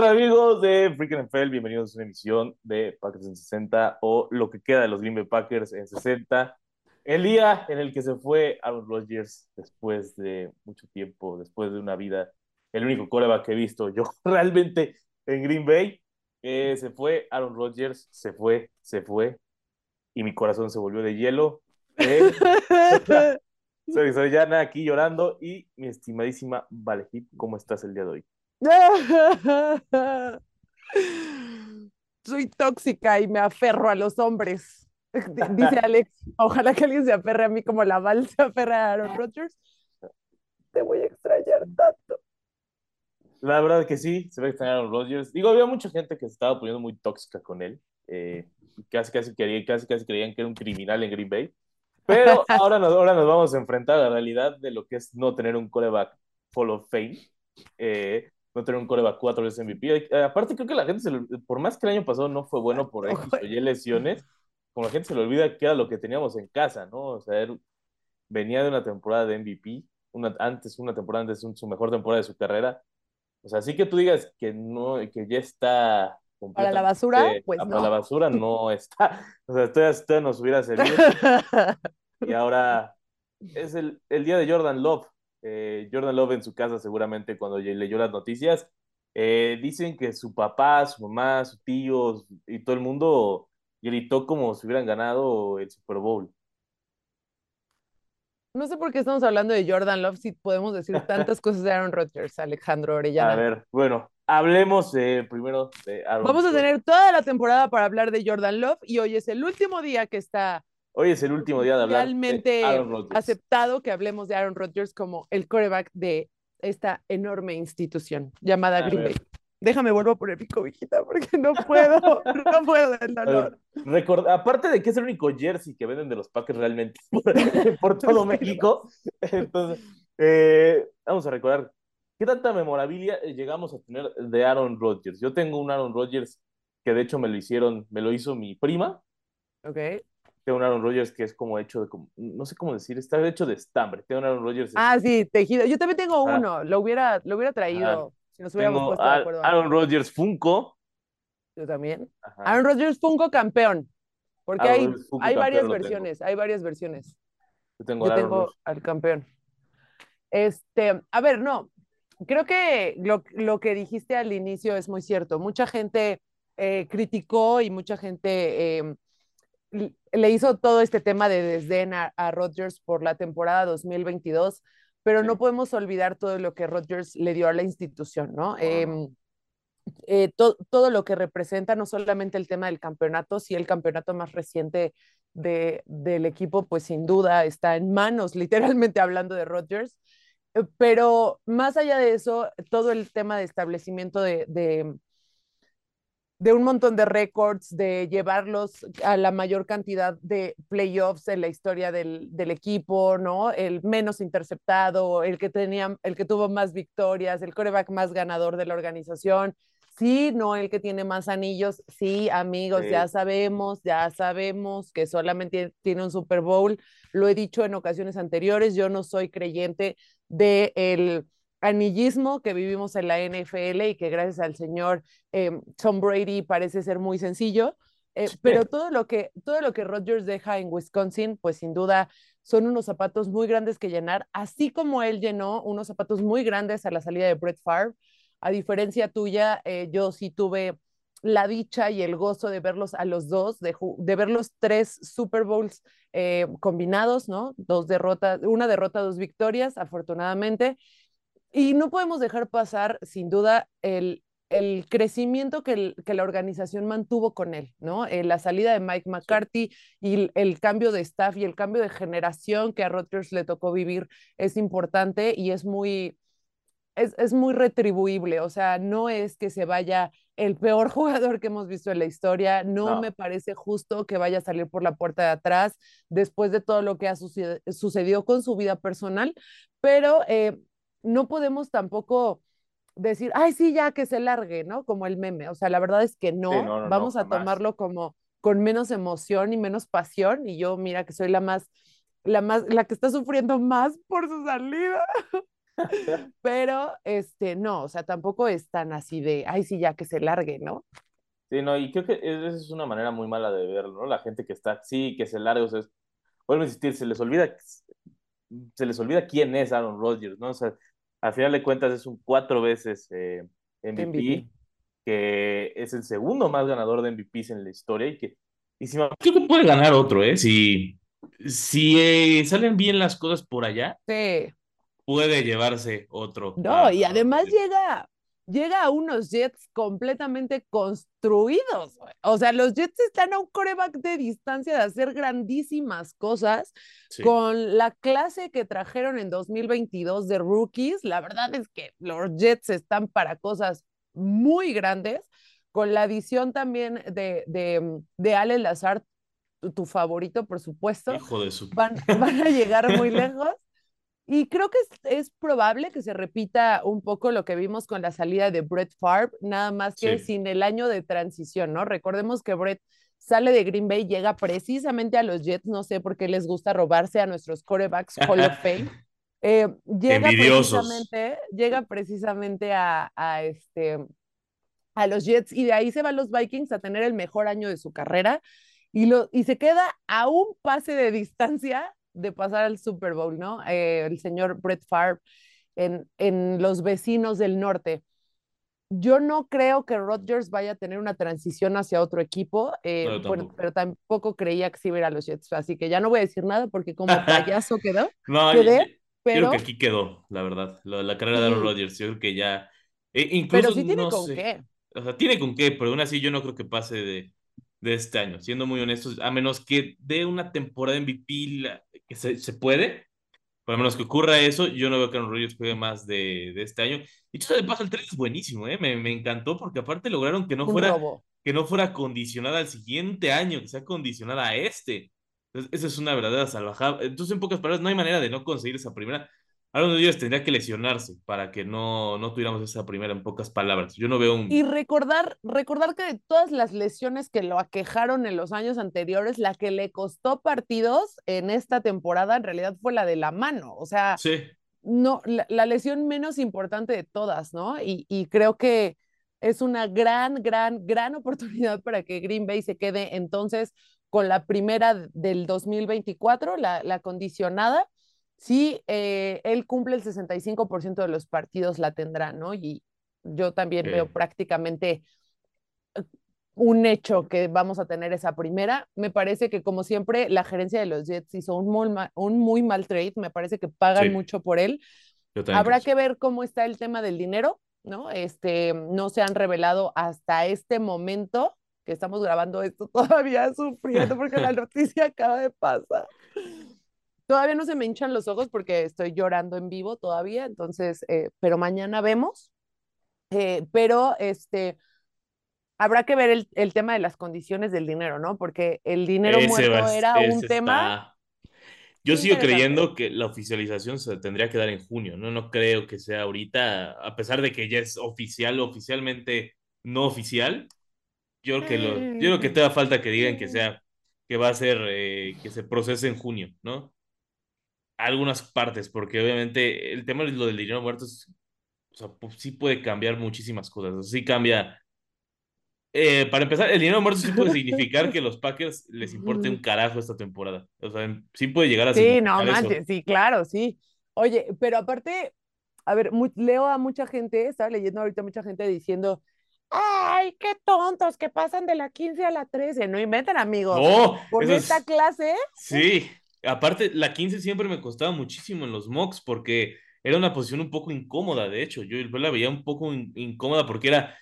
tal amigos de Freaking NFL? Bienvenidos a una emisión de Packers en 60 o lo que queda de los Green Bay Packers en 60. El día en el que se fue Aaron Rodgers después de mucho tiempo, después de una vida, el único coreback que he visto yo realmente en Green Bay, eh, se fue Aaron Rodgers, se fue, se fue, y mi corazón se volvió de hielo. Eh, soy, Yana aquí llorando y mi estimadísima Valejip, ¿cómo estás el día de hoy? Soy tóxica y me aferro a los hombres. Dice Alex, ojalá que alguien se aferre a mí como la Val se aferra a Aaron Rodgers. Te voy a extrañar tanto. La verdad que sí, se va a extrañar a Aaron Rodgers. Digo, había mucha gente que se estaba poniendo muy tóxica con él. Eh, casi, casi, querían, casi, casi creían que era un criminal en Green Bay. Pero ahora nos, ahora nos vamos a enfrentar a la realidad de lo que es no tener un coreback Hall of Fame. Eh, no tener un coreback cuatro veces MVP. Eh, aparte, creo que la gente, se por más que el año pasado no fue bueno por X o Y lesiones, como la gente se le olvida que era lo que teníamos en casa, ¿no? O sea, venía de una temporada de MVP, una, antes, una temporada antes, su mejor temporada de su carrera. O sea, así que tú digas que no, que ya está para la basura, pues no. Para la basura no está. O sea, esto nos hubiera servido. y ahora es el, el, día de Jordan Love. Eh, Jordan Love en su casa seguramente cuando leyó las noticias, eh, dicen que su papá, su mamá, su tío y todo el mundo gritó como si hubieran ganado el Super Bowl. No sé por qué estamos hablando de Jordan Love si podemos decir tantas cosas de Aaron Rodgers, Alejandro Orellana. A ver, bueno, hablemos primero de Aaron Vamos a tener toda la temporada para hablar de Jordan Love y hoy es el último día que está Hoy es el último día de hablar realmente aceptado que hablemos de Aaron Rodgers como el quarterback de esta enorme institución llamada Green Bay. Déjame vuelvo por el pico, viejita, porque no puedo, no puedo del dolor. aparte de que es el único jersey que venden de los Packers realmente por, todo México, entonces, eh, vamos a recordar qué tanta memorabilia llegamos a tener de Aaron Rodgers. Yo tengo un Aaron Rodgers que de hecho me lo hicieron, me lo hizo mi prima. Ok tengo un Aaron Rodgers que es como hecho de, no sé cómo decir, está hecho de estambre. Tengo un Aaron Rodgers. Ah, sí, tejido. Yo también tengo uno, lo hubiera, lo hubiera traído si nos hubiéramos puesto de acuerdo. Aaron Rodgers Funko. Yo también. Aaron Rodgers Funko campeón. Porque hay, hay varias versiones, hay varias versiones. Yo tengo, Yo tengo al campeón. Este, a ver, no, creo que lo, lo, que dijiste al inicio es muy cierto. Mucha gente eh, criticó y mucha gente eh, le hizo todo este tema de desdén a, Rodgers por la temporada 2022, pero no podemos olvidar todo lo que Rodgers le dio a la institución, ¿no? Em, eh, todo lo que representa, no solamente el tema del campeonato, si el campeonato más reciente de, del equipo, pues sin duda está en manos, literalmente hablando de Rodgers, eh, pero más allá de eso, todo el tema de establecimiento de de un montón de récords, de llevarlos a la mayor cantidad de playoffs en la historia del, del, equipo, ¿no? El menos interceptado, el que tenía, el que tuvo más victorias, el coreback más ganador de la organización. Sí, no el que tiene más anillos. Sí, amigos, ya sabemos, ya sabemos que solamente tiene un Super Bowl. Lo he dicho en ocasiones anteriores, yo no soy creyente de el anillismo que vivimos en la NFL y que gracias al señor eh, Tom Brady parece ser muy sencillo. Eh, pero todo lo que todo lo que Rodgers deja en Wisconsin, pues sin duda son unos zapatos muy grandes que llenar, así como él llenó unos zapatos muy grandes a la salida de Brett Favre. A diferencia tuya, eh, yo sí tuve la dicha y el gozo de verlos a los dos, de, de ver los tres Super Bowls combinados, ¿no? Dos derrotas, una derrota, dos victorias, afortunadamente. Y no podemos dejar pasar, sin duda, el, el crecimiento que, que, la organización mantuvo con él, ¿no? Eh, la salida de Mike McCarthy y el, cambio de staff y el cambio de generación que a Rodgers le tocó vivir es importante y es muy, es, es, muy retribuible, o sea, no es que se vaya el peor jugador que hemos visto en la historia, no, me parece justo que vaya a salir por la puerta de atrás después de todo lo que ha sucedido con su vida personal, pero... Eh, no podemos tampoco decir, ay, sí, ya que se largue, ¿no? Como el meme. O sea, la verdad es que no, vamos a tomarlo como con menos emoción y menos pasión. Y yo, mira, que soy la más, la más, la que está sufriendo más por su salida. Pero, este, no, o sea, tampoco es tan así de, ay, sí, ya que se largue, ¿no? Sí, no, y creo que esa es una manera muy mala de verlo, ¿no? La gente que está, sí, que se larga, o sea, vuelvo a insistir, se les olvida, se les olvida quién es Aaron Rodgers, ¿no? O sea, al final de cuentas es un cuatro veces eh, MVP, MVP, que es el segundo más ganador de MVPs en la historia y que, y si creo que puede ganar otro, ¿eh? Si, si eh, salen bien las cosas por allá, sí. puede llevarse otro. No, y además llega, llega a unos Jets completamente construidos. O sea, los Jets están a un coreback de distancia de hacer grandísimas cosas con la clase que trajeron en 2022 de rookies. La verdad es que los Jets están para cosas muy grandes, con la adición también de, de, de Ale Lazar, tu, favorito, por supuesto. Hijo de su... van, van a llegar muy lejos. Y creo que es, probable que se repita un poco lo que vimos con la salida de Brett Favre, nada más que sin el año de transición, ¿no? Recordemos que Brett sale de Green Bay, llega precisamente a los Jets, no sé por qué les gusta robarse a nuestros corebacks Hall of Fame. Eh, llega, precisamente, llega precisamente a, a, este, a los Jets y de ahí se van los Vikings a tener el mejor año de su carrera y, lo, y se queda a un pase de distancia de pasar al Super Bowl, ¿no? Eh, el señor Brett Favre en, en los vecinos del norte. Yo no creo que Rodgers vaya a tener una transición hacia otro equipo, eh, pero, tampoco creía que sí iba a, los Jets. Así que ya no voy a decir nada porque como payaso quedó. no, quedé, pero... creo que aquí quedó, la verdad. La, carrera de Aaron Rodgers, yo creo que ya. Eh, incluso, pero sí tiene con qué. O sea, tiene con qué, pero aún así yo no creo que pase de, de este año, siendo muy honestos, a menos que dé una temporada MVP que se, se puede, por lo menos que ocurra eso, yo no veo que Aaron Rodgers juegue más de, de este año. Y todo de paso, el 3 es buenísimo, ¿eh? me, me, encantó porque aparte lograron que no, fuera, que no fuera condicionada al siguiente año, que sea condicionada a este. Entonces, esa es una verdadera salvajada. Entonces, en pocas palabras, no hay manera de no conseguir esa primera. Aaron Rodgers tendría que lesionarse para que no, no tuviéramos esa primera en pocas palabras. Yo no veo un... Y recordar, recordar que de todas las lesiones que lo aquejaron en los años anteriores, la que le costó partidos en esta temporada en realidad fue la de la mano. O sea, sí. no, la, lesión menos importante de todas, ¿no? Y, y creo que es una gran, gran, gran oportunidad para que Green Bay se quede entonces con la primera del 2024, la, la condicionada sí, eh, él cumple el 65% de los partidos la tendrá, ¿no? Y yo también veo prácticamente eh, un hecho que vamos a tener esa primera. Me parece que, como siempre, la gerencia de los Jets hizo un muy, mal, un muy mal trade. Me parece que pagan mucho por él. Habrá que ver cómo está el tema del dinero, ¿no? Este, no se han revelado hasta este momento que estamos grabando esto todavía sufriendo porque la noticia acaba de pasar. Todavía no se me hinchan los ojos porque estoy llorando en vivo todavía, entonces, eh, pero mañana vemos. Eh, pero este, habrá que ver el, el, tema de las condiciones del dinero, ¿no? Porque el dinero muerto era un tema. Yo sigo creyendo que la oficialización se tendría que dar en junio, ¿no? No creo que sea ahorita, a pesar de que ya es oficial, oficialmente no oficial. Yo creo que, lo, yo creo que te da falta que digan que sea, que va a ser, eh, que se procese en junio, ¿no? Algunas partes, porque obviamente el tema de lo del dinero muerto o sea, pues, sí puede cambiar muchísimas cosas. sí cambia. Eh, para empezar, el dinero muerto sí puede significar que los Packers les importe un carajo esta temporada. O sea, sí puede llegar a Sí, no manches, sí, claro, sí. Oye, pero aparte, a ver, leo a mucha gente, estaba leyendo ahorita mucha gente diciendo, ay, qué tontos que pasan de la 15 a la 13. No inventan, amigos. No, por esta clase. Sí, Aparte, la 15 siempre me costaba muchísimo en los mocks porque era una posición un poco incómoda, de hecho. Yo la veía un poco incómoda porque era,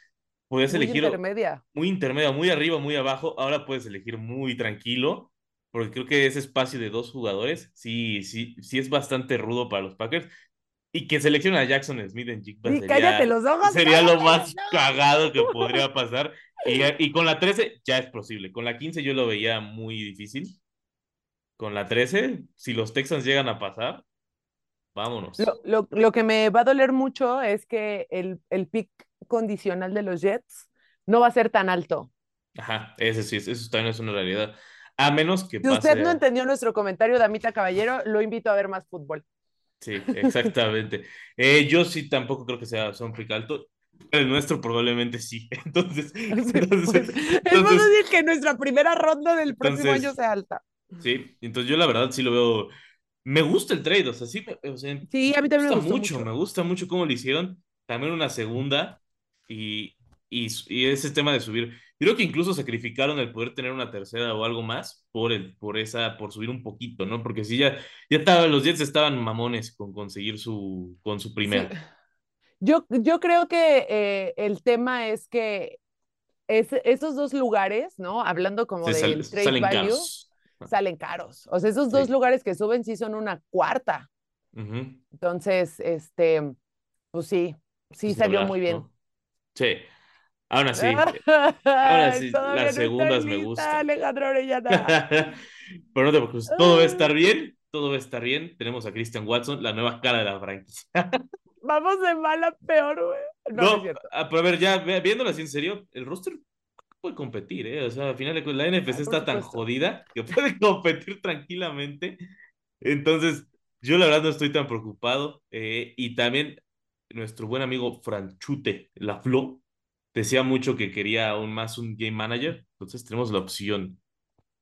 podías muy elegir... Intermedia. Muy intermedia, muy arriba, muy abajo. Ahora puedes elegir muy tranquilo porque creo que ese espacio de dos jugadores sí, sí, sí es bastante rudo para los Packers. Y que seleccione a Jackson Smith en cállate los ojos, sería lo más cagado que podría pasar. Y, y, con la 13 ya es posible. Con la 15 yo lo veía muy difícil con la 13, si los Texans llegan a pasar, vámonos. Lo, lo, que me va a doler mucho es que el, el pick condicional de los Jets no va a ser tan alto. Ajá, ese sí, eso también es una realidad. A menos que Si usted no entendió nuestro comentario, Damita Caballero, lo invito a ver más fútbol. Sí, exactamente. Eh, yo sí tampoco creo que sea, un pick alto. El nuestro probablemente sí. Entonces, entonces, pues, es más decir que nuestra primera ronda del próximo año sea alta. Sí, entonces yo la verdad sí lo veo. Me gusta el trade, o sea, sí, o sea, sí a mí también me, gusta mucho, Me gusta mucho cómo lo hicieron. También una segunda y, y, y, ese tema de subir. Creo que incluso sacrificaron el poder tener una tercera o algo más por el, por esa, por subir un poquito, ¿no? Porque si ya, ya estaba, los Jets estaban mamones con conseguir su, con su primera. Yo, yo creo que eh, el tema es que es, esos dos lugares, ¿no? Hablando como de trade salen value, caros. Salen caros. O sea, esos dos lugares que suben sí son una cuarta. Entonces, este, pues sí, sí salió muy bien. Sí. Aún así, ahora sí, las segundas me gustan. Alejandro Pero no te preocupes, todo va a estar bien, todo va a estar bien. Tenemos a Christian Watson, la nueva cara de la franquicia. Vamos de mal a peor, güey. No, a, ver, ya viéndolo así en serio, el roster puede competir, ¿eh? O sea, al final la NFC está tan jodida que puede competir tranquilamente. Entonces, yo la verdad no estoy tan preocupado. Eh, y también nuestro buen amigo Franchute, la Flo, decía mucho que quería aún más un game manager. Entonces tenemos la opción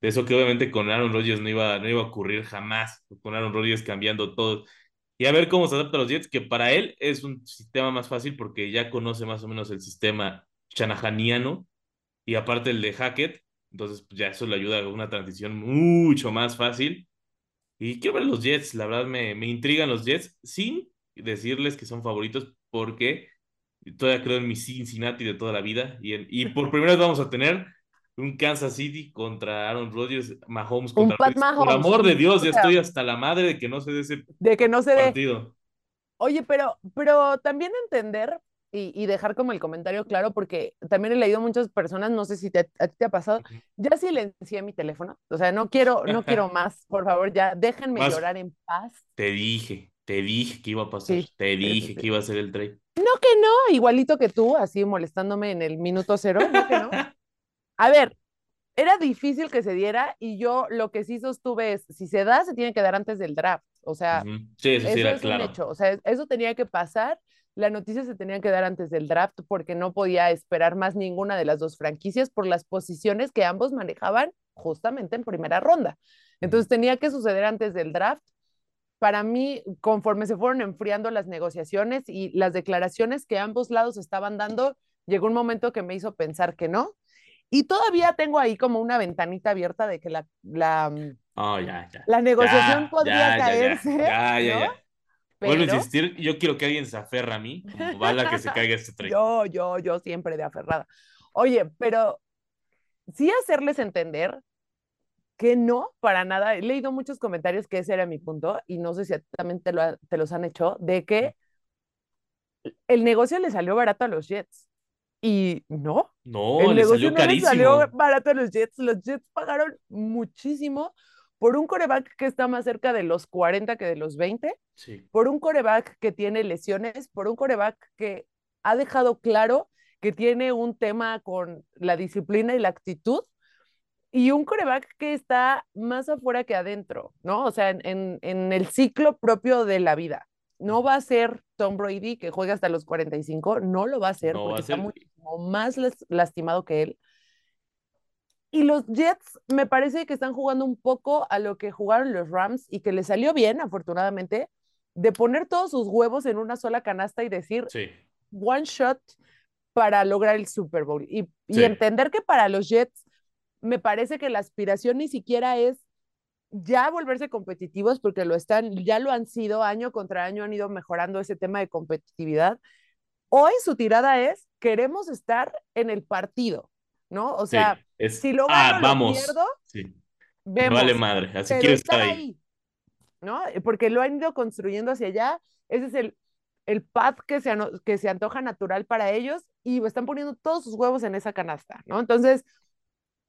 de eso que obviamente con Aaron Rodgers no iba, no iba a ocurrir jamás, con Aaron Rodgers cambiando todo y a ver cómo se adapta a los Jets, que para él es un sistema más fácil porque ya conoce más o menos el sistema chanahaniano y aparte el de Hackett, entonces pues, ya eso le ayuda a una transición mucho más fácil. Y quiero ver los Jets, la verdad me, me intrigan los Jets, sin decirles que son favoritos porque todavía creo en mi Cincinnati de toda la vida y, y por primera vez vamos a tener un Kansas City contra Aaron Rodgers, Mahomes contra Pat Mahomes. Por amor de Dios, ya estoy hasta la madre de que no se dé ese de que no se partido. Oye, pero, pero también entender y, y, dejar como el comentario claro, porque también he leído muchas personas, no sé si te, a ti te ha pasado, ya silencié mi teléfono, o sea, no quiero, no quiero más, por favor, ya déjenme llorar en paz. Te dije, te dije que iba a pasar, te dije que iba a ser el trade. No que no, igualito que tú, así molestándome en el minuto cero, no que no. A ver, era difícil que se diera y yo lo que sí sostuve es, si se da, se tiene que dar antes del draft. O sea, eso, es un hecho. O sea, eso tenía que pasar. La noticia se tenía que dar antes del draft porque no podía esperar más ninguna de las dos franquicias por las posiciones que ambos manejaban justamente en primera ronda. Entonces tenía que suceder antes del draft. Para mí, conforme se fueron enfriando las negociaciones y las declaraciones que ambos lados estaban dando, llegó un momento que me hizo pensar que no, y todavía tengo ahí como una ventanita abierta de que la, la, oh, ya, ya. la negociación podría caerse. Ya, ya. Vuelvo a insistir, yo quiero que alguien se aferra a mí, como bala que se caiga este tren. Yo, yo, yo siempre de aferrada. Oye, pero sí hacerles entender que no, para nada. He leído muchos comentarios que ese era mi punto y no sé si también te, lo, te los han hecho, de que el negocio le salió barato a los Jets. Y no. No, el le salió carísimo. salió barato a los Jets. Los Jets pagaron muchísimo por un coreback que está más cerca de los 40 que de los 20, sí. por un coreback que tiene lesiones, por un coreback que ha dejado claro que tiene un tema con la disciplina y la actitud, y un coreback que está más afuera que adentro, ¿no? O sea, en, en el ciclo propio de la vida. No va a ser Tom Brady que juega hasta los 45, no lo va a hacer porque está muchísimo más lastimado que él. Y los Jets me parece que están jugando un poco a lo que jugaron los Rams y que les salió bien, afortunadamente, de poner todos sus huevos en una sola canasta y decir one shot para lograr el Super Bowl. Y, y entender que para los Jets me parece que la aspiración ni siquiera es ya volverse competitivos, porque lo están, ya lo han sido, año contra año han ido mejorando ese tema de competitividad. Hoy su tirada es, queremos estar en el partido, ¿no? O sea, si lo ah, gano, lo pierdo, sí. vale madre, así quiero estar ahí. ¿no? Porque lo han ido construyendo hacia allá, ese es el, el path que se, que se antoja natural para ellos y están poniendo todos sus huevos en esa canasta, ¿no? Entonces,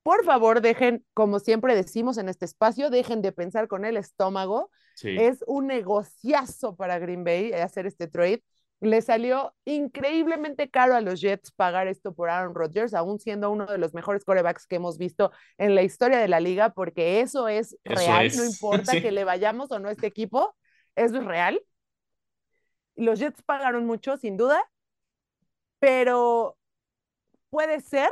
por favor, dejen, como siempre decimos en este espacio, dejen de pensar con el estómago. Es un negociazo para Green Bay hacer este trade. Le salió increíblemente caro a los Jets pagar esto por Aaron Rodgers, aún siendo uno de los mejores corebacks que hemos visto en la historia de la liga, porque eso es real, no importa que le vayamos o no a este equipo, eso es real. los Jets pagaron mucho, sin duda, pero puede ser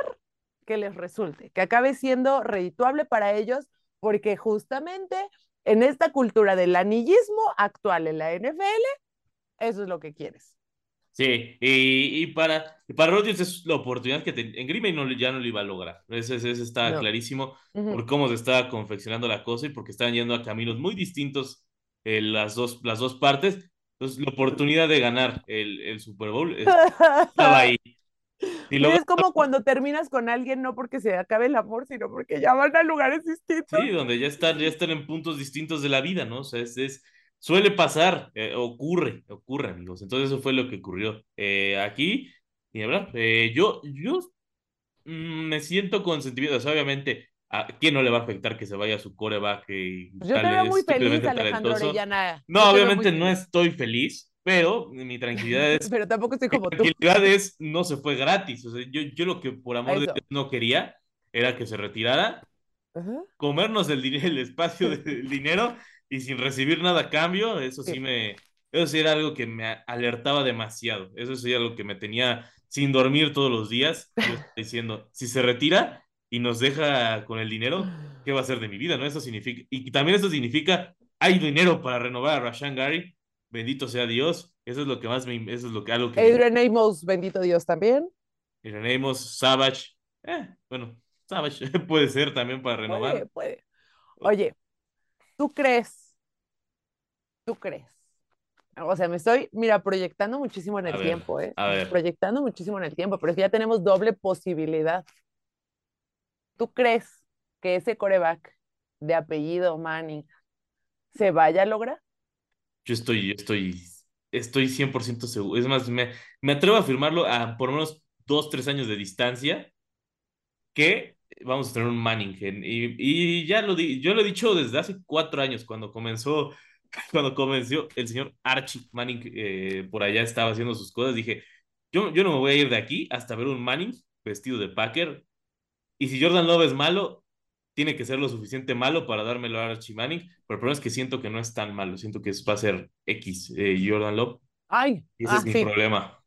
que les resulte, que acabe siendo redituable para ellos, porque justamente en esta cultura del anillismo actual en la NFL, eso es lo que quieres. Sí, y, para, para Rodgers es la oportunidad que en Green no, ya no lo iba a lograr. Ese, está clarísimo por cómo se estaba confeccionando la cosa y porque estaban yendo a caminos muy distintos eh, las, dos, las dos partes. Entonces, la oportunidad de ganar el, el Super Bowl estaba ahí. Y es como cuando terminas con alguien, no porque se acabe el amor, sino porque ya van a lugares distintos. Sí, donde ya están, ya están en puntos distintos de la vida, ¿no? O sea, es, es suele pasar, eh, ocurre, ocurre, amigos. Entonces eso fue lo que ocurrió eh, aquí. Y hablar, eh, yo, yo mm, me siento con sentimientos, obviamente, ¿a quién no le va a afectar que se vaya su coreback? Y pues yo te veo muy feliz, Alejandro Orellana. No, obviamente no estoy feliz, pero mi tranquilidad es. pero tampoco estoy como mi tranquilidad es, no se fue gratis. O sea, yo, yo lo que por amor de Dios no quería era que se retirara, comernos el, el espacio del dinero y sin recibir nada a cambio. Eso sí me. Eso sí era algo que me alertaba demasiado. Eso sí era algo que me tenía sin dormir todos los días. diciendo, si se retira y nos deja con el dinero, ¿qué va a ser de mi vida? ¿No? Eso significa. Y también eso significa, hay dinero para renovar a Rashan Gary bendito sea Dios. Eso es lo que más me. Eso es lo que algo que. Adrian Amos, bendito Dios también. Adrian Amos, Savage. Eh, bueno, Savage puede ser también para renovar. Puede, puede. Oye, ¿tú crees? ¿Tú crees? O sea, me estoy, mira, proyectando muchísimo en el tiempo, ¿eh? A ver. Proyectando muchísimo en el tiempo, pero es que ya tenemos doble posibilidad. ¿Tú crees que ese coreback de apellido Manning se vaya a lograr? Yo estoy, estoy, estoy 100% seguro. Es más, me, me atrevo a afirmarlo a por lo menos dos, tres años de distancia que vamos a tener un Manning. Y, y ya lo di, yo lo he dicho desde hace cuatro años, cuando comenzó, cuando comenzó el señor Archie Manning, eh, por allá estaba haciendo sus cosas, dije, yo, yo no me voy a ir de aquí hasta ver un Manning vestido de Packer. Y si Jordan Love es malo, tiene que ser lo suficiente malo para dármelo a Archie Manning, pero el problema es que siento que no es tan malo, siento que va a ser X, eh, Jordan Love. Ay, y ese es ah, mi problema.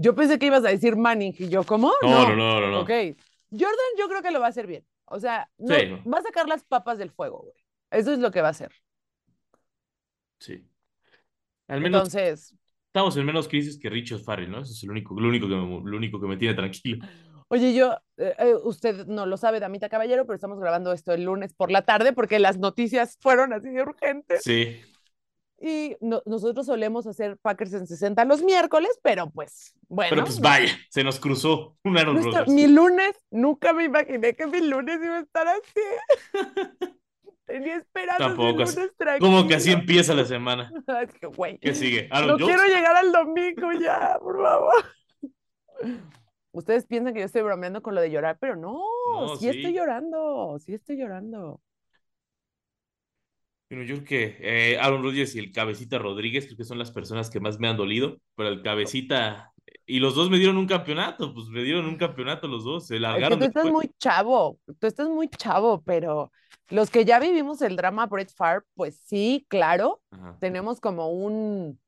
Yo pensé que ibas a decir Manning y yo, ¿cómo? No, no, no, no. no, Ok. Jordan yo creo que lo va a hacer bien. O sea, va a sacar las papas del fuego, güey. Eso es lo que va a hacer. Sí. Al menos Entonces. Estamos en menos crisis que Richard Farrell, ¿no? Eso es lo único, lo único, que, me, lo único que me tiene tranquilo. Oye, yo, eh, eh, usted no lo sabe, Damita Caballero, pero estamos grabando esto el lunes por la tarde porque las noticias fueron así de urgentes. Sí. Y nosotros solemos hacer Packers en 60 los miércoles, pero pues bueno. Pero pues vaya, se nos cruzó un Aaron Rodgers. Mi lunes, nunca me imaginé que mi lunes iba a estar así. Tenía esperanza. Tampoco. Como que así empieza la semana. que, ¿Qué sigue? no quiero llegar al domingo ya, por favor. Ustedes piensan que yo estoy bromeando con lo de llorar, pero no, sí, estoy llorando, sí estoy llorando. Bueno, yo creo que eh, Aaron Rodgers y el Cabecita Rodríguez creo que son las personas que más me han dolido, pero el Cabecita y los dos me dieron un campeonato, pues me dieron un campeonato los dos, se largaron. tú estás muy chavo, tú estás muy chavo, pero los que ya vivimos el drama Brett Favre, pues sí, claro, tenemos como un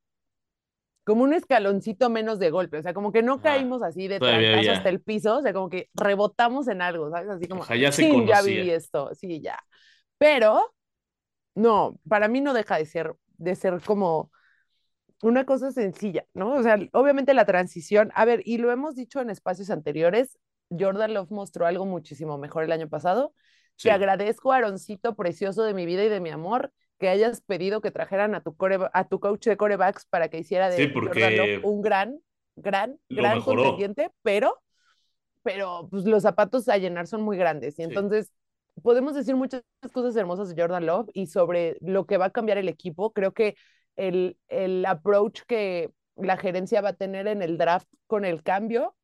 como un escaloncito menos de golpe, o sea, como que no caímos así de trancazo hasta el piso, o sea, como que rebotamos en algo, ¿sabes? Así como, ya, ya viví esto, sí, ya. Pero, no, para mí no deja de ser, de ser como una cosa sencilla, ¿no? O sea, obviamente la transición, a ver, y lo hemos dicho en espacios anteriores, Jordan Love mostró algo muchísimo mejor el año pasado. Te agradezco, Aaroncito precioso de mi vida y de mi amor, que hayas pedido que trajeran a tu, core, a tu coach de corebacks para que hiciera de sí, un gran, gran, gran contendiente, pero, pero pues, los zapatos a llenar son muy grandes. Y entonces podemos decir muchas cosas hermosas de Jordan Love y sobre lo que va a cambiar el equipo. Creo que el, el approach que la gerencia va a tener en el draft con el cambio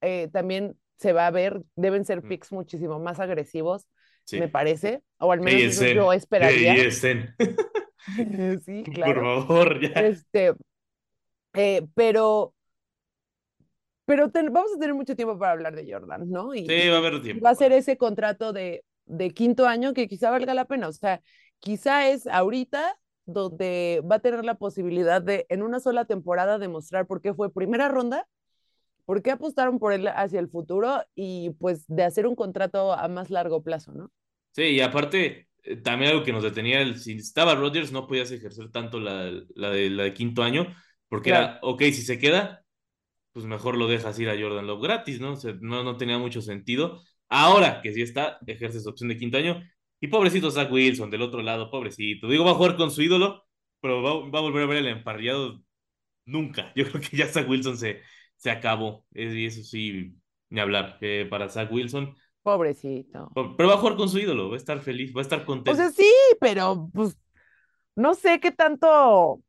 eh, también se va a ver, deben ser picks muchísimo más agresivos me parece, o al menos yo esperaría. sí, claro. Por favor, ya. Este, eh, pero pero vamos a tener mucho tiempo para hablar de Jordan, ¿no? Y, sí, va a haber tiempo. Va a ser ese contrato de, de quinto año que quizá valga la pena. O sea, quizá es ahorita donde va a tener la posibilidad de en una sola temporada demostrar por qué fue primera ronda, por qué apostaron por él hacia el futuro y pues de hacer un contrato a más largo plazo, ¿no? Sí, y aparte, eh, también algo que nos detenía, el, si estaba Rodgers no podías ejercer tanto la, la, de, la de quinto año, porque Claro. era, ok, si se queda, pues mejor lo dejas ir a Jordan Love gratis, ¿no? O sea, no, no tenía mucho sentido. Ahora que sí está, ejerces opción de quinto año. Y pobrecito Zach Wilson, del otro lado, pobrecito. Digo, va a jugar con su ídolo, pero va, va a volver a ver el emparrillado nunca. Yo creo que ya Zach Wilson se, se acabó. Es- Y eso sí, ni hablar. que para Zach Wilson, Pobrecito. pero va a jugar con su ídolo, va a estar feliz, va a estar contento. O sea, sí, pero pues no sé qué tanto,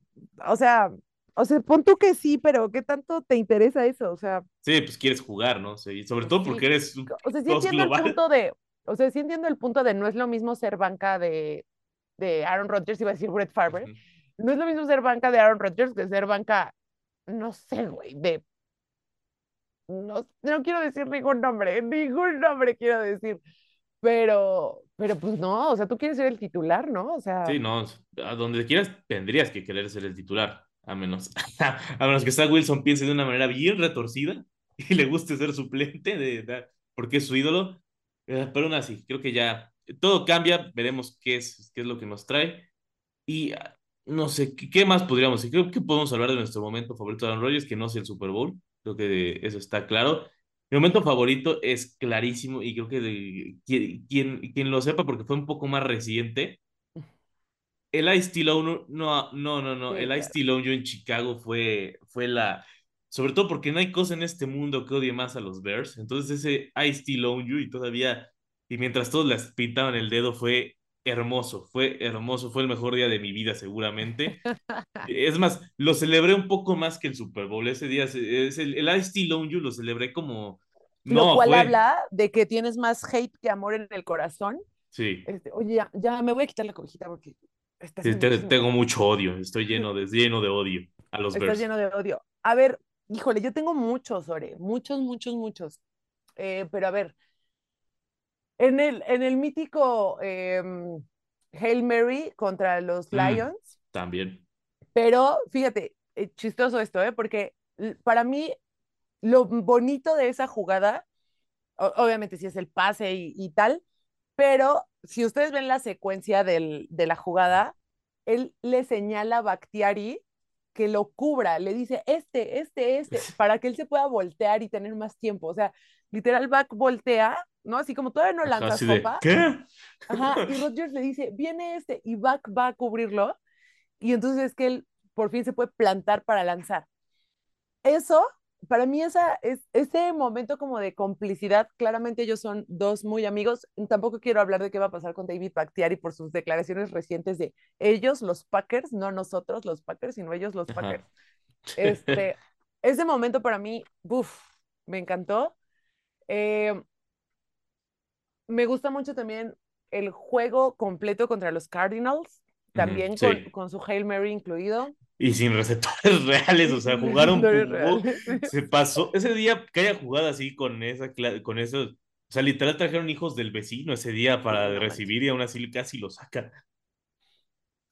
o sea, o sea, pon tú que sí, pero qué tanto te interesa eso, o sea, Sí, pues quieres jugar, ¿no? Sí, sobre todo sí. porque eres un o sea, sí entiendo el punto de, o sea, sí entiendo el punto de no es lo mismo ser banca de, de Aaron Rodgers, iba a decir Brett Favre, Ujú. no es lo mismo ser banca de Aaron Rodgers que ser banca, no sé, güey, de, no, no quiero decir ningún nombre, ningún nombre quiero decir, pero, pero pues no, o sea, tú quieres ser el titular, ¿no? O sea, Sí, no, a donde quieras tendrías que querer ser el titular, a menos, a menos que Zach Wilson piense de una manera bien retorcida y le guste ser suplente de, de- porque es su ídolo. Eh, pero aún así, creo que ya todo cambia, veremos qué es, qué es lo que nos trae. Y ah, no sé, ¿qué, qué más podríamos decir? Creo que podemos hablar de nuestro momento favorito de Aaron Rodgers, que no es el Super Bowl, creo que eso está claro. Mi momento favorito es clarísimo y creo que de- quien, quien, lo sepa, porque fue un poco más reciente, el Ice T no, no, no, no, el. Ice T yo en Chicago fue, fue la, sobre todo porque no hay cosa en este mundo que odie más a los Bears, entonces ese Ice T You y todavía, y mientras todos les pintaban el dedo fue hermoso, fue hermoso, fue el mejor día de mi vida seguramente. Es más, lo celebré un poco más que el Super Bowl, ese día, es el, el Ice T You lo celebré como, lo no, cual fue, habla de que tienes más hate que amor en el corazón. sí, Este, oye, ya, ya me voy a quitar la cobijita porque está sí, haciendo te- muchísimo tengo mucho odio, estoy lleno de, lleno de odio a los Estás Bears. lleno de odio. A ver, híjole, yo tengo muchos, Ore, muchos, muchos, muchos. Eh, pero a ver, en el, en el mítico em, Hail Mary contra los Mm. Lions, También. pero fíjate, eh, chistoso esto, ¿eh? Porque para mí lo bonito de esa jugada, obviamente sí es el pase y, y tal, pero si ustedes ven la secuencia del- de la jugada, él le señala a Bakhtiari que lo cubra, le dice este, este, este, para que él se pueda voltear y tener más tiempo. O sea, literal, Back voltea, ¿no? Así como todavía no Ajá, lanzas así de, copa. ¿qué? Ajá, y Rodgers le dice, viene este, y Back va a cubrirlo, y entonces es que él por fin se puede plantar para lanzar. Eso, para mí, esa, es, ese momento como de complicidad, claramente ellos son dos muy amigos. Tampoco quiero hablar de qué va a pasar con David Bakhtiari por sus declaraciones recientes de ellos, los Packers, no nosotros, los Packers, sino ellos, los Ajá. Packers. Este, ese momento para mí, uff, me encantó. Eh, me gusta mucho también el juego completo contra los Cardinals, también con, con su Hail Mary incluido. Y sin receptores reales, o sea, jugaron. Se pasó. Ese día que haya jugado así con esa con eso. O sea, literal trajeron hijos del vecino ese día para no recibir y aún así casi lo sacan.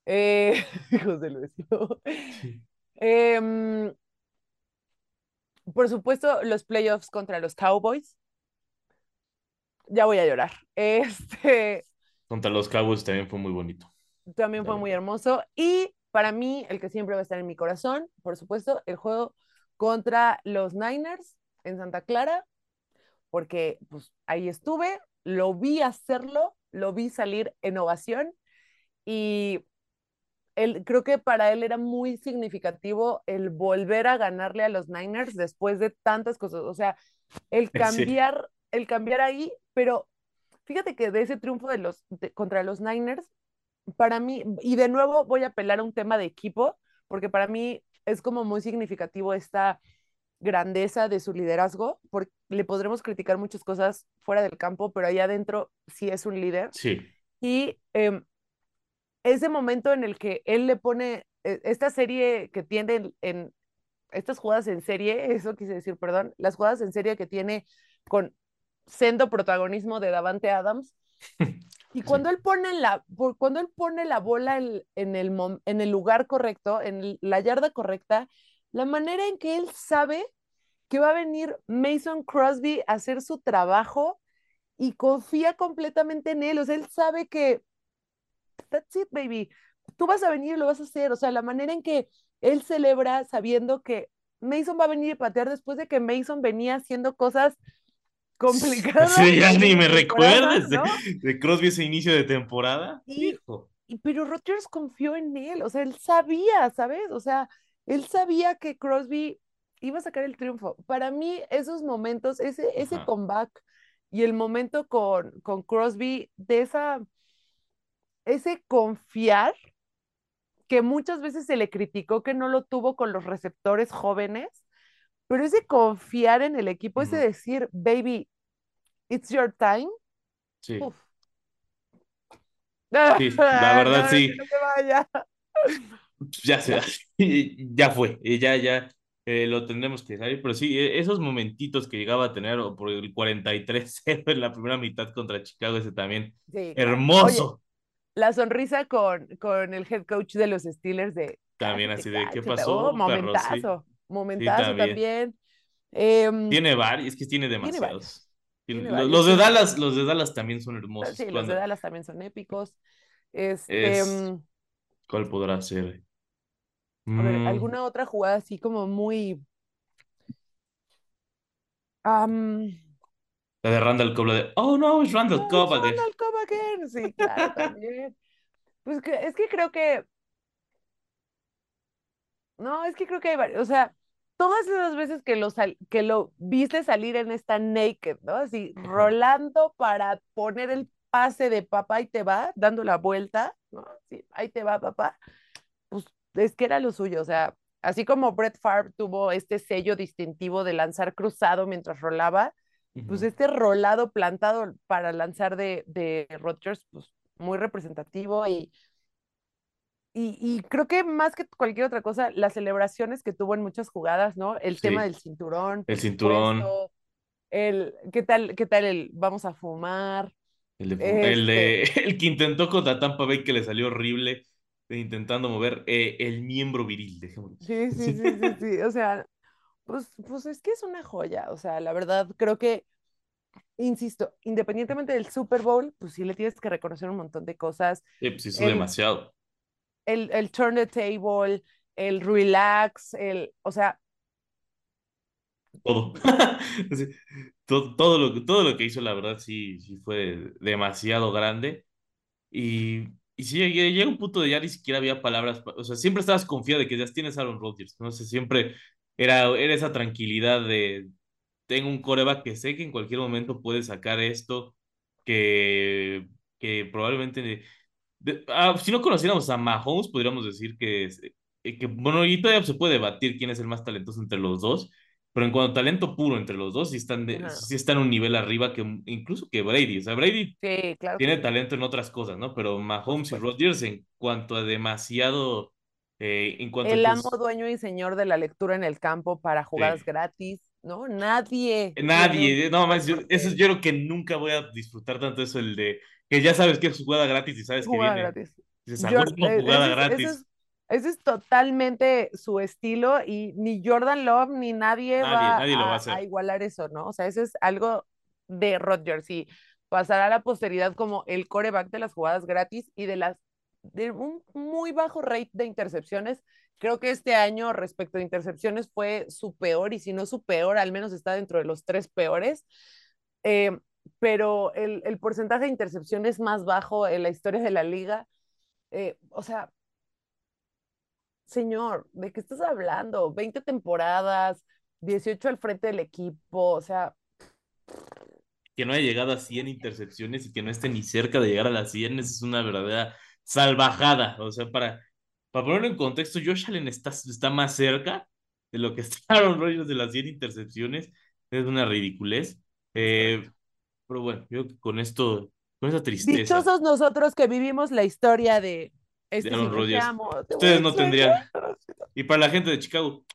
Eh, hijos del vecino. Em, por supuesto, los playoffs contra los Cowboys. Ya voy a llorar. Este Contra los Cowboys también fue muy bonito. también fue muy hermoso. Y para mí, el que siempre va a estar en mi corazón, por supuesto, el juego contra los Niners en Santa Clara, porque pues ahí estuve, lo vi hacerlo, lo vi salir en ovación y él, creo que para él era muy significativo el volver a ganarle a los Niners después de tantas cosas, o sea, el Sí. cambiar, el cambiar ahí, pero fíjate que de ese triunfo de los, de- contra los Niners, para mí, y de nuevo voy a apelar a un tema de equipo, porque para mí es como muy significativo esta grandeza de su liderazgo, porque le podremos criticar muchas cosas fuera del campo, pero ahí adentro sí es un líder. Sí. Y em, ese momento en el que él le pone eh, esta serie que tiene en, en estas jugadas en serie, eso quise decir, perdón, las jugadas en serie que tiene con sendo protagonismo de Davante Adams, Y cuando él pone la, cuando él pone la bola en, en, el, en el lugar correcto, en la yarda correcta, la manera en que él sabe que va a venir Mason Crosby a hacer su trabajo y confía completamente en él. O sea, él sabe que that's it, baby. Tú vas a venir y lo vas a hacer. O sea, la manera en que él celebra sabiendo que Mason va a venir a patear después de que Mason venía haciendo cosas complicadas. Sí, ya ni me recuerdes de, Crosby ese inicio de temporada. Y, pero Rodgers confió en él, o sea, él sabía, ¿sabes? O sea, él sabía que Crosby iba a sacar el triunfo. Para mí, esos momentos, ese, ese comeback y el momento con, con Crosby, de esa, ese confiar que muchas veces se le criticó que no lo tuvo con los receptores jóvenes, pero ese confiar en el equipo, ese decir, baby, it's your time. Sí. la verdad sí. Ya se ya fue, ya, ya eh, lo tendremos que salir, pero sí, e, esos momentitos que llegaba a tener por el 43-0 en la primera mitad contra Chicago, ese también hermoso. la sonrisa con, con el head coach de los Steelers de... También así de, ¿qué pasó? Oh, momentazo, momentazo también. Em, tiene varios, es que tiene demasiados. Los, de Dallas, los de Dallas también son hermosos. Sí, los de Dallas también son épicos. Este, em, ¿Cuál podrá ser? A ver, mm. ¿alguna otra jugada así como muy... la de Randall Cobb, de, oh no, es Randall Cobb again. Randall Cobb again, sí, claro, también. Pues es que creo que... No, es que creo que hay varios, o sea, todas esas veces que lo, que lo viste salir en esta naked, ¿no? Así, rolando para poner el pase de papá y te va, dando la vuelta, ¿no? Sí, ahí te va papá. Pues es que era lo suyo, o sea, así como Brett Favre tuvo este sello distintivo de lanzar cruzado mientras rolaba, pues este rolado plantado para lanzar de, de Rodgers, pues muy representativo y, y, creo que más que cualquier otra cosa, las celebraciones que tuvo en muchas jugadas, ¿no? El tema del cinturón. El cinturón. el, ¿qué tal, qué tal el vamos a fumar? El, de, este el, que intentó contra Tampa Bay que le salió horrible, intentando mover eh, el miembro viril, dejémoslo. Sí, sí, sí, sí, sí, o sea, pues, pues es que es una joya, o sea, la verdad creo que, insisto, independientemente del Super Bowl, pues sí le tienes que reconocer un montón de cosas. Sí, pues hizo demasiado el, el turn the table, el relax, el, o sea... Todo. todo, todo, lo, todo lo que hizo, la verdad, sí, sí fue demasiado grande. Y, y sí, llega un punto de ya ni siquiera había palabras, o sea, siempre estabas confiado de que ya tienes Aaron Rodgers, no sé, siempre era, era esa tranquilidad de, tengo un coreback que sé que en cualquier momento puede sacar esto, que, que probablemente Ah, si no conociéramos a Mahomes, podríamos decir que, eh, que, bueno, y todavía se puede debatir quién es el más talentoso entre los dos, pero en cuanto a talento puro entre los dos, sí están, de, sí están un nivel arriba que incluso que Brady. O sea, Brady tiene talento en otras cosas, ¿no? Pero Mahomes y Rodgers en cuanto a demasiado... Eh, en cuanto el amo, dueño y señor de la lectura en el campo para jugadas gratis, ¿no? Nadie. Nadie, no, más, yo, eso yo creo que nunca voy a disfrutar tanto eso, el de que ya sabes que es jugada gratis y sabes que viene. Gratis. jugada gratis. Ese es, totalmente su estilo y ni Jordan Love ni nadie, va, a, igualar eso, ¿no? O sea, eso es algo de Rodgers y pasará a la posteridad como el coreback de las jugadas gratis y de las de un muy bajo rate de intercepciones. Creo que este año respecto a intercepciones fue su peor y si no su peor, al menos está dentro de los tres peores. Eh, pero el, el, porcentaje de intercepciones más bajo en la historia de la liga. Eh, o sea, señor, ¿de qué estás hablando? 20 temporadas, 18 al frente del equipo, o sea... Que no haya llegado a 100 intercepciones y que no esté ni cerca de llegar a las 100 es una verdadera salvajada. O sea, para, para ponerlo en contexto, Josh Allen está, está más cerca de lo que estaban Rodgers de las 100 intercepciones. Es una ridiculez. Eh, pero bueno, yo con esto, con esa tristeza. Dichosos nosotros que vivimos la historia de este Ustedes no tendrían. Y para la gente de Chicago,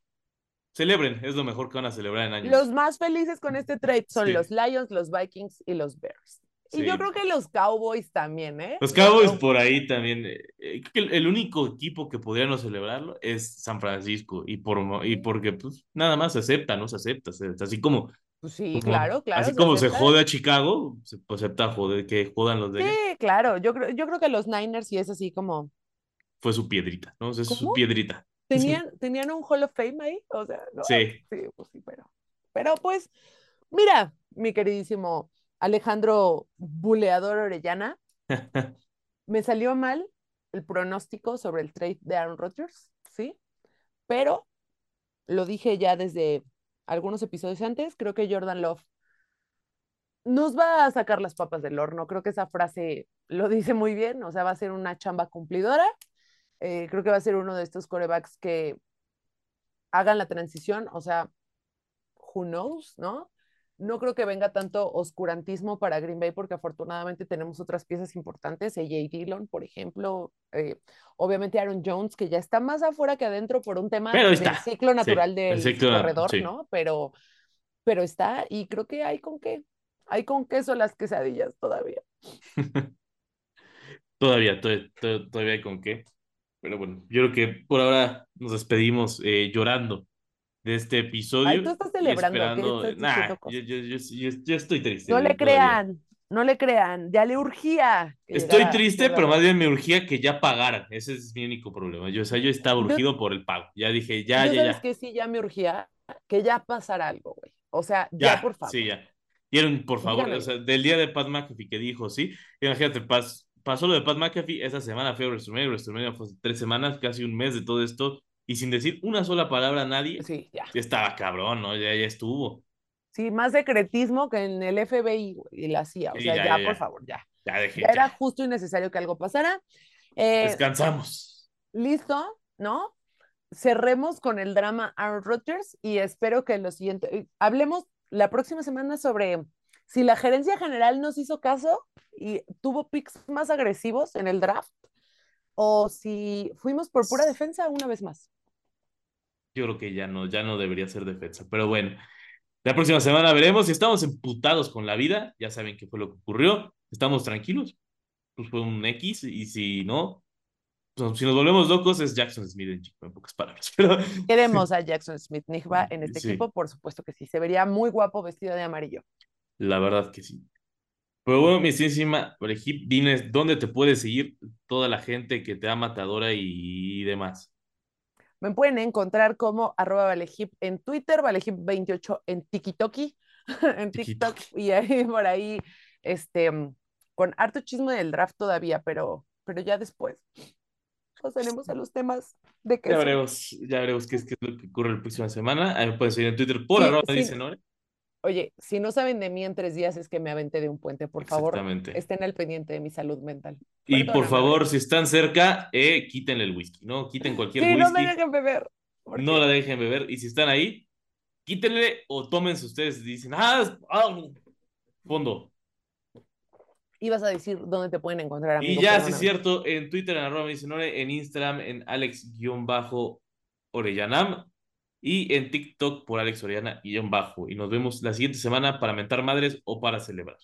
celebren, es lo mejor que van a celebrar en años. Los más felices con este trade son los Lions, los Vikings y los Bears. Y yo creo que los Cowboys también, ¿eh? Los Cowboys por ahí también. Eh, creo que el, único equipo que podría no celebrarlo es San Francisco. Y, por, y porque, pues, nada más se acepta, ¿no? Se acepta. Así como. Pues sí, claro, claro. Así como se jode a Chicago, se acepta joder, que jodan los de. Sí, claro. Yo creo, yo creo que los Niners sí es así como. Fue su piedrita, ¿no? es su piedrita. ¿Tenían, ¿Tenían un Hall of Fame ahí? O sea, ¿no? Sí. Sí, pues sí, pero. Pero pues, mira, mi queridísimo Alejandro Buleador Orellana, me salió mal el pronóstico sobre el trade de Aaron Rodgers, ¿sí? Pero lo dije ya desde algunos episodios antes, creo que Jordan Love nos va a sacar las papas del horno. Creo que esa frase lo dice muy bien, o sea, va a ser una chamba cumplidora. Eh, creo que va a ser uno de estos corebacks que hagan la transición, o sea, who knows, ¿no? No creo que venga tanto oscurantismo para Green Bay porque afortunadamente tenemos otras piezas importantes, AJ Dillon, por ejemplo, eh, obviamente Aaron Jones, que ya está más afuera que adentro por un tema del ciclo natural del corredor, ¿no? Pero, pero está y creo que hay con qué, hay con queso las quesadillas todavía. todavía, todavía, hay con qué. Pero bueno, yo creo que por ahora nos despedimos eh, llorando de este episodio. Ay, tú estás celebrando. yo, estoy triste. No le crean, no le crean, ya le urgía. Estoy triste, pero más bien me urgía que ya pagaran. Ese es mi único problema. Yo, o sea, yo estaba urgido por el pago. Ya dije, ya, ya, sabes que sí, ya me urgía que ya pasara algo, güey. O sea, ya, por favor. Sí, ya. Un, por favor, o sea, del día de Pat McAfee que dijo, sí, imagínate, pasó lo de Pat McAfee, esa semana fue WrestleMania, WrestleMania fue tres semanas, casi un mes de todo esto, y sin decir una sola palabra a nadie, sí, ya. estaba cabrón, ¿no? Ya, ya estuvo. Sí, más secretismo que en el FBI y la CIA. O sea, ya, por favor, ya. Ya dejé. era justo y necesario que algo pasara. Eh, Descansamos. Listo, ¿no? Cerremos con el drama Aaron Rodgers y espero que lo siguiente. Eh, hablemos la próxima semana sobre si la gerencia general nos hizo caso y tuvo picks más agresivos en el draft o si fuimos por pura defensa una vez más yo creo que ya no, ya no debería ser defensa. Pero bueno, la próxima semana veremos si estamos emputados con la vida. Ya saben qué fue lo que ocurrió. Estamos tranquilos. Pues fue un X y si no, pues, si nos volvemos locos es Jackson Smith en, en pocas palabras. Pero... Queremos a Jackson Smith Nigba en este equipo, por supuesto que sí. Se vería muy guapo vestido de amarillo. La verdad que sí. Pero bueno, mi encima, dime dónde te puede seguir toda la gente que te ama, matadora y demás. Me pueden encontrar como arroba valejip en Twitter, valejip28 en TikTok, en TikTok y ahí por ahí, este, con harto chisme del draft todavía, pero, pero ya después pasaremos a los temas de que Ya veremos, ya veremos qué es, qué es lo que ocurre la próxima semana. Ahí me pueden seguir en Twitter por arroba dice ¿no? Oye, si no saben de mí en tres días es que me aventé de un puente, por favor, estén al pendiente de mi salud mental. Y por favor, si están cerca, eh, quítenle el whisky, ¿no? Quiten cualquier sí, whisky. no la dejen beber. No la dejen beber. Y si están ahí, quítenle o tómense ustedes. Dicen, ah, ah fondo. Ibas a decir dónde te pueden encontrar. Amigo, y ya, sí es cierto, en Twitter en arroba en Instagram en alex-oreyanam y en TikTok por Alex Oriana y John Bajo. Y nos vemos la siguiente semana para mentar madres o para celebrar.